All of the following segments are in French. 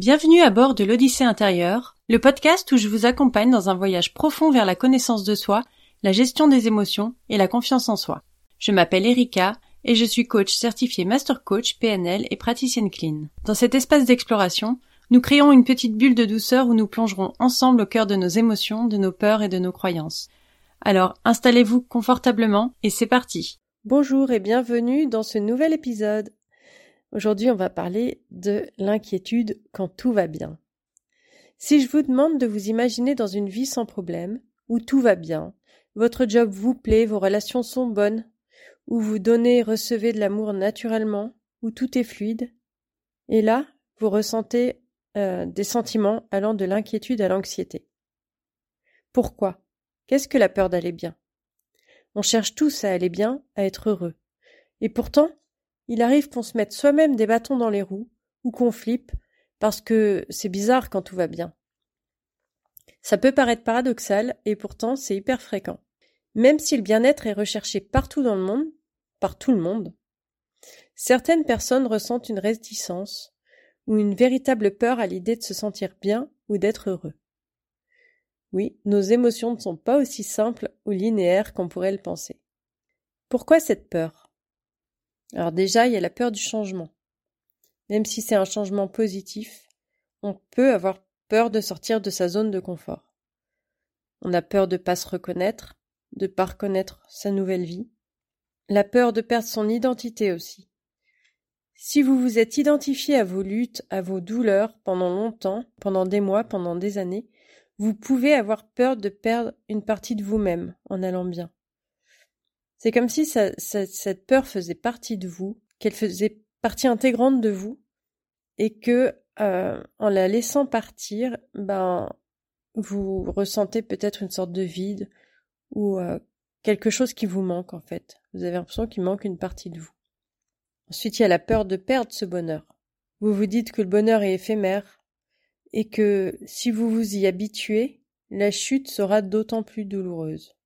Bienvenue à bord de l'Odyssée intérieure, le podcast où je vous accompagne dans un voyage profond vers la connaissance de soi, la gestion des émotions et la confiance en soi. Je m'appelle Erika et je suis coach certifié Master Coach PNL et praticienne clean. Dans cet espace d'exploration, nous créons une petite bulle de douceur où nous plongerons ensemble au cœur de nos émotions, de nos peurs et de nos croyances. Alors, installez-vous confortablement et c'est parti. Bonjour et bienvenue dans ce nouvel épisode. Aujourd'hui, on va parler de l'inquiétude quand tout va bien. Si je vous demande de vous imaginer dans une vie sans problème, où tout va bien, votre job vous plaît, vos relations sont bonnes, où vous donnez et recevez de l'amour naturellement, où tout est fluide, et là, vous ressentez euh, des sentiments allant de l'inquiétude à l'anxiété. Pourquoi? Qu'est-ce que la peur d'aller bien? On cherche tous à aller bien, à être heureux. Et pourtant, il arrive qu'on se mette soi-même des bâtons dans les roues, ou qu'on flippe, parce que c'est bizarre quand tout va bien. Ça peut paraître paradoxal, et pourtant c'est hyper fréquent. Même si le bien-être est recherché partout dans le monde, par tout le monde, certaines personnes ressentent une réticence ou une véritable peur à l'idée de se sentir bien ou d'être heureux. Oui, nos émotions ne sont pas aussi simples ou linéaires qu'on pourrait le penser. Pourquoi cette peur? Alors déjà, il y a la peur du changement. Même si c'est un changement positif, on peut avoir peur de sortir de sa zone de confort. On a peur de ne pas se reconnaître, de ne pas reconnaître sa nouvelle vie. La peur de perdre son identité aussi. Si vous vous êtes identifié à vos luttes, à vos douleurs pendant longtemps, pendant des mois, pendant des années, vous pouvez avoir peur de perdre une partie de vous-même en allant bien. C'est comme si cette peur faisait partie de vous, qu'elle faisait partie intégrante de vous, et que euh, en la laissant partir, ben vous ressentez peut-être une sorte de vide ou euh, quelque chose qui vous manque en fait. Vous avez l'impression qu'il manque une partie de vous. Ensuite, il y a la peur de perdre ce bonheur. Vous vous dites que le bonheur est éphémère et que si vous vous y habituez, la chute sera d'autant plus douloureuse.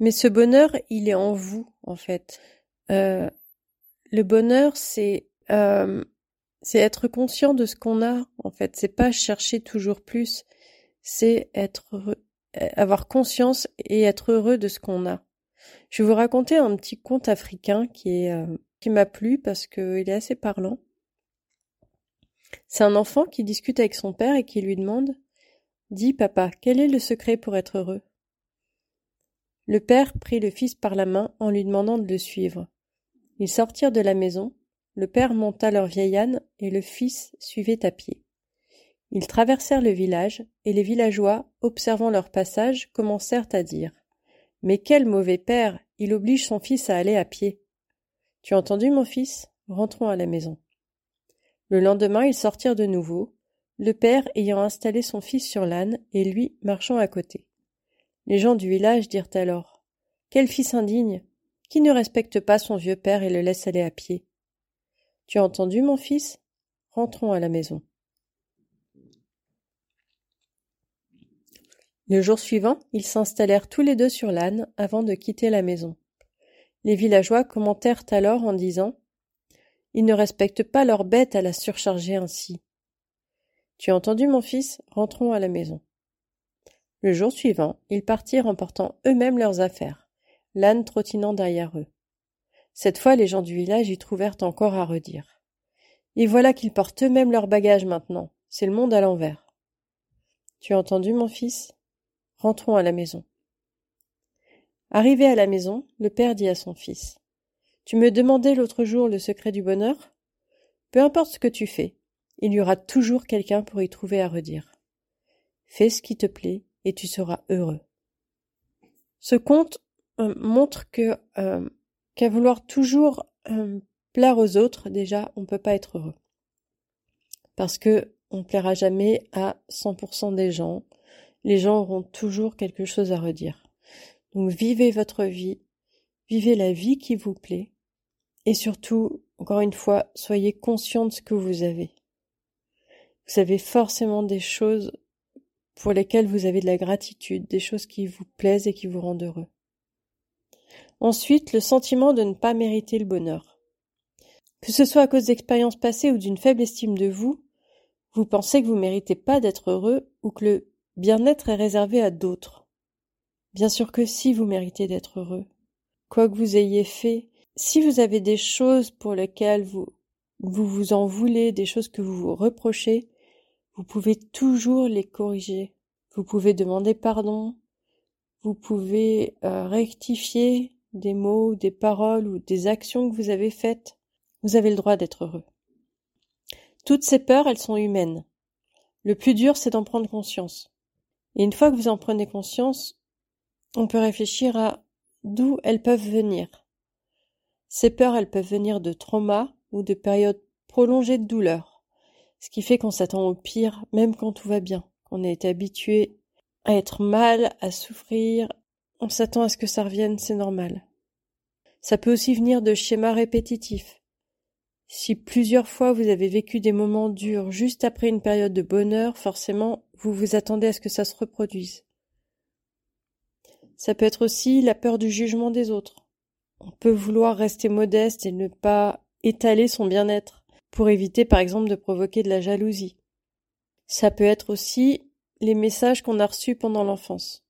Mais ce bonheur, il est en vous, en fait. Euh, le bonheur, c'est euh, c'est être conscient de ce qu'on a, en fait. C'est pas chercher toujours plus. C'est être avoir conscience et être heureux de ce qu'on a. Je vais vous raconter un petit conte africain qui est euh, qui m'a plu parce qu'il est assez parlant. C'est un enfant qui discute avec son père et qui lui demande Dis papa, quel est le secret pour être heureux? Le père prit le fils par la main en lui demandant de le suivre. Ils sortirent de la maison, le père monta leur vieille âne et le fils suivait à pied. Ils traversèrent le village, et les villageois, observant leur passage, commencèrent à dire. Mais quel mauvais père. Il oblige son fils à aller à pied. Tu as entendu, mon fils? Rentrons à la maison. Le lendemain ils sortirent de nouveau, le père ayant installé son fils sur l'âne et lui marchant à côté. Les gens du village dirent alors Quel fils indigne Qui ne respecte pas son vieux père et le laisse aller à pied Tu as entendu, mon fils? Rentrons à la maison. Le jour suivant, ils s'installèrent tous les deux sur l'âne avant de quitter la maison. Les villageois commentèrent alors en disant Ils ne respectent pas leur bête à la surcharger ainsi. Tu as entendu, mon fils? Rentrons à la maison. Le jour suivant, ils partirent en portant eux-mêmes leurs affaires, l'âne trottinant derrière eux. Cette fois, les gens du village y trouvèrent encore à redire. Et voilà qu'ils portent eux-mêmes leurs bagages maintenant. C'est le monde à l'envers. Tu as entendu, mon fils? Rentrons à la maison. Arrivé à la maison, le père dit à son fils Tu me demandais l'autre jour le secret du bonheur? Peu importe ce que tu fais, il y aura toujours quelqu'un pour y trouver à redire. Fais ce qui te plaît tu seras heureux. Ce conte euh, montre euh, qu'à vouloir toujours euh, plaire aux autres, déjà, on ne peut pas être heureux. Parce que on ne plaira jamais à 100% des gens. Les gens auront toujours quelque chose à redire. Donc vivez votre vie, vivez la vie qui vous plaît, et surtout, encore une fois, soyez conscient de ce que vous avez. Vous avez forcément des choses pour lesquelles vous avez de la gratitude, des choses qui vous plaisent et qui vous rendent heureux. Ensuite, le sentiment de ne pas mériter le bonheur. Que ce soit à cause d'expériences passées ou d'une faible estime de vous, Vous pensez que vous méritez pas d'être heureux ou que le bien-être est réservé à d'autres. Bien sûr que si vous méritez d'être heureux. Quoi que vous ayez fait, si vous avez des choses pour lesquelles vous vous en voulez, des choses que vous vous reprochez, vous pouvez toujours les corriger. Vous pouvez demander pardon. Vous pouvez euh, rectifier des mots, des paroles ou des actions que vous avez faites. Vous avez le droit d'être heureux. Toutes ces peurs, elles sont humaines. Le plus dur, c'est d'en prendre conscience. Et une fois que vous en prenez conscience, on peut réfléchir à d'où elles peuvent venir. Ces peurs, elles peuvent venir de traumas ou de périodes prolongées de douleur ce qui fait qu'on s'attend au pire même quand tout va bien, qu'on est habitué à être mal, à souffrir, on s'attend à ce que ça revienne, c'est normal. Ça peut aussi venir de schémas répétitifs. Si plusieurs fois vous avez vécu des moments durs juste après une période de bonheur, forcément vous vous attendez à ce que ça se reproduise. Ça peut être aussi la peur du jugement des autres. On peut vouloir rester modeste et ne pas étaler son bien-être pour éviter par exemple de provoquer de la jalousie. Ça peut être aussi les messages qu'on a reçus pendant l'enfance.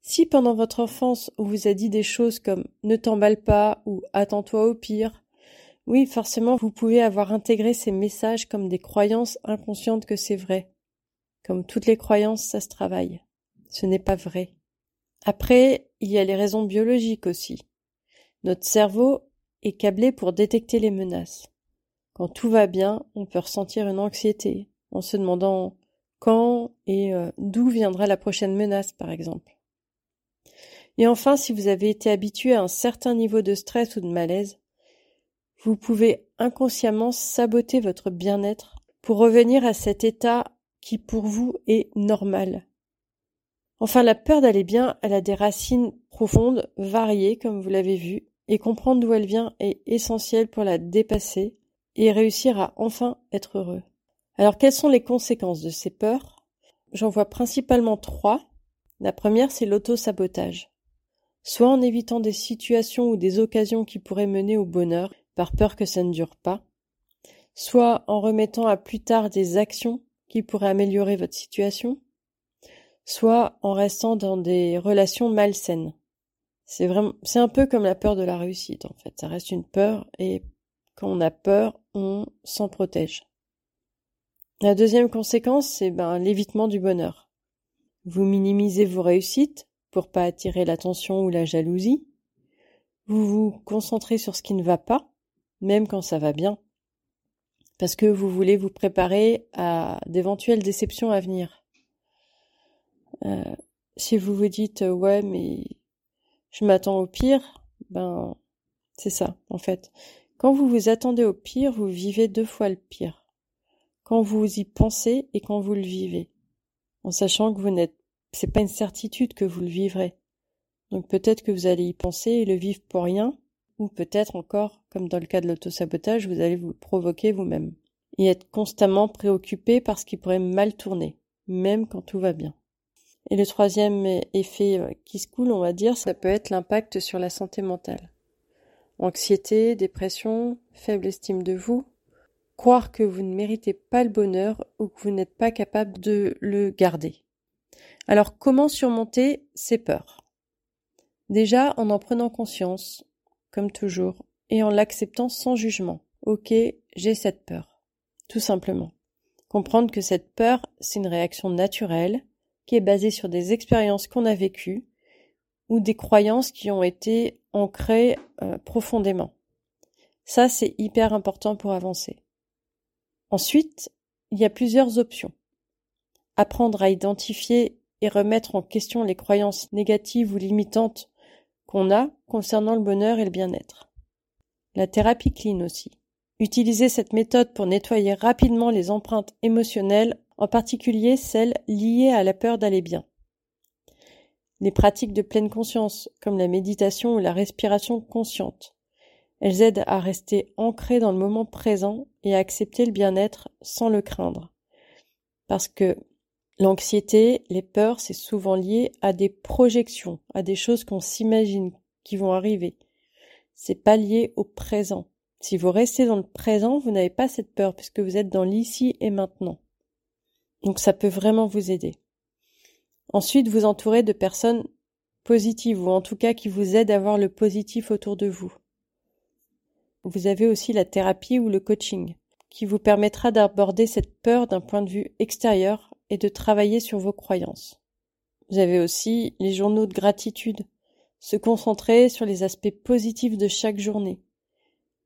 Si pendant votre enfance on vous a dit des choses comme ne t'emballe pas ou attends-toi au pire, oui, forcément vous pouvez avoir intégré ces messages comme des croyances inconscientes que c'est vrai. Comme toutes les croyances, ça se travaille. Ce n'est pas vrai. Après, il y a les raisons biologiques aussi. Notre cerveau est câblé pour détecter les menaces. Quand tout va bien, on peut ressentir une anxiété, en se demandant quand et euh, d'où viendra la prochaine menace, par exemple. Et enfin, si vous avez été habitué à un certain niveau de stress ou de malaise, vous pouvez inconsciemment saboter votre bien-être pour revenir à cet état qui pour vous est normal. Enfin, la peur d'aller bien, elle a des racines profondes, variées, comme vous l'avez vu, et comprendre d'où elle vient est essentiel pour la dépasser et réussir à enfin être heureux. Alors quelles sont les conséquences de ces peurs? J'en vois principalement trois. La première, c'est l'auto-sabotage. Soit en évitant des situations ou des occasions qui pourraient mener au bonheur, par peur que ça ne dure pas, soit en remettant à plus tard des actions qui pourraient améliorer votre situation, soit en restant dans des relations malsaines. C'est vraiment, c'est un peu comme la peur de la réussite, en fait. Ça reste une peur et quand on a peur, on s'en protège. La deuxième conséquence, c'est ben, l'évitement du bonheur. Vous minimisez vos réussites pour pas attirer l'attention ou la jalousie. Vous vous concentrez sur ce qui ne va pas, même quand ça va bien, parce que vous voulez vous préparer à d'éventuelles déceptions à venir. Euh, si vous vous dites ouais mais je m'attends au pire, ben c'est ça en fait. Quand vous vous attendez au pire, vous vivez deux fois le pire. Quand vous y pensez et quand vous le vivez. En sachant que vous n'êtes, c'est pas une certitude que vous le vivrez. Donc peut-être que vous allez y penser et le vivre pour rien, ou peut-être encore, comme dans le cas de l'autosabotage, vous allez vous provoquer vous-même. Et être constamment préoccupé par ce qui pourrait mal tourner, même quand tout va bien. Et le troisième effet euh, qui se coule, on va dire, ça peut être l'impact sur la santé mentale anxiété, dépression, faible estime de vous, croire que vous ne méritez pas le bonheur ou que vous n'êtes pas capable de le garder. Alors comment surmonter ces peurs? Déjà en en prenant conscience, comme toujours, et en l'acceptant sans jugement. Ok, j'ai cette peur. Tout simplement. Comprendre que cette peur, c'est une réaction naturelle, qui est basée sur des expériences qu'on a vécues, ou des croyances qui ont été ancrées euh, profondément. Ça, c'est hyper important pour avancer. Ensuite, il y a plusieurs options. Apprendre à identifier et remettre en question les croyances négatives ou limitantes qu'on a concernant le bonheur et le bien-être. La thérapie clean aussi. Utiliser cette méthode pour nettoyer rapidement les empreintes émotionnelles, en particulier celles liées à la peur d'aller bien. Les pratiques de pleine conscience, comme la méditation ou la respiration consciente. Elles aident à rester ancrées dans le moment présent et à accepter le bien-être sans le craindre. Parce que l'anxiété, les peurs, c'est souvent lié à des projections, à des choses qu'on s'imagine qui vont arriver. C'est pas lié au présent. Si vous restez dans le présent, vous n'avez pas cette peur puisque vous êtes dans l'ici et maintenant. Donc ça peut vraiment vous aider. Ensuite, vous entourez de personnes positives ou en tout cas qui vous aident à voir le positif autour de vous. Vous avez aussi la thérapie ou le coaching qui vous permettra d'aborder cette peur d'un point de vue extérieur et de travailler sur vos croyances. Vous avez aussi les journaux de gratitude, se concentrer sur les aspects positifs de chaque journée.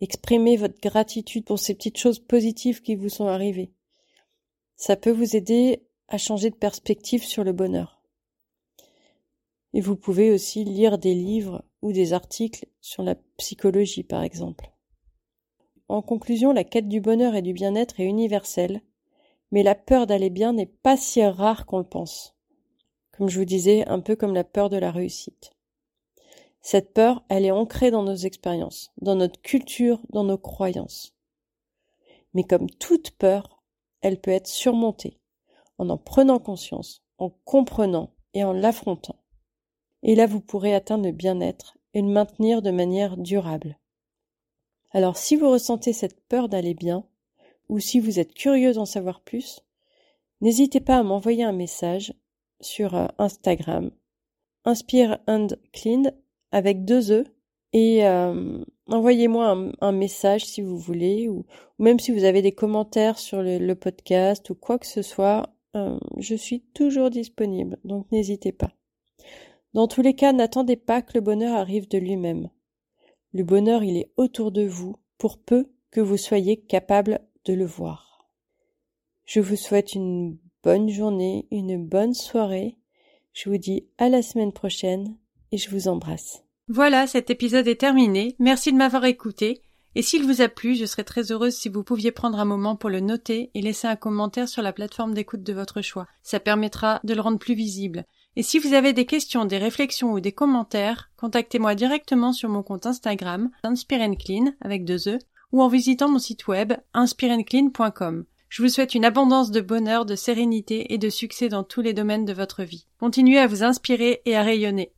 Exprimez votre gratitude pour ces petites choses positives qui vous sont arrivées. Ça peut vous aider à changer de perspective sur le bonheur. Et vous pouvez aussi lire des livres ou des articles sur la psychologie, par exemple. En conclusion, la quête du bonheur et du bien-être est universelle, mais la peur d'aller bien n'est pas si rare qu'on le pense. Comme je vous disais, un peu comme la peur de la réussite. Cette peur, elle est ancrée dans nos expériences, dans notre culture, dans nos croyances. Mais comme toute peur, elle peut être surmontée en en prenant conscience, en comprenant et en l'affrontant. Et là, vous pourrez atteindre le bien-être et le maintenir de manière durable. Alors, si vous ressentez cette peur d'aller bien, ou si vous êtes curieux d'en savoir plus, n'hésitez pas à m'envoyer un message sur euh, Instagram, Inspire and Clean avec deux E, et euh, envoyez-moi un, message si vous voulez, ou, même si vous avez des commentaires sur le podcast ou quoi que ce soit, euh, je suis toujours disponible, donc n'hésitez pas. Dans tous les cas, n'attendez pas que le bonheur arrive de lui-même. Le bonheur, il est autour de vous, pour peu que vous soyez capable de le voir. Je vous souhaite une bonne journée, une bonne soirée. Je vous dis à la semaine prochaine et je vous embrasse. Voilà, cet épisode est terminé. Merci de m'avoir écouté. Et s'il vous a plu, je serais très heureuse si vous pouviez prendre un moment pour le noter et laisser un commentaire sur la plateforme d'écoute de votre choix. Ça permettra de le rendre plus visible. Et si vous avez des questions, des réflexions ou des commentaires, contactez-moi directement sur mon compte Instagram, Clean avec deux E, ou en visitant mon site web, inspireandclean.com. Je vous souhaite une abondance de bonheur, de sérénité et de succès dans tous les domaines de votre vie. Continuez à vous inspirer et à rayonner.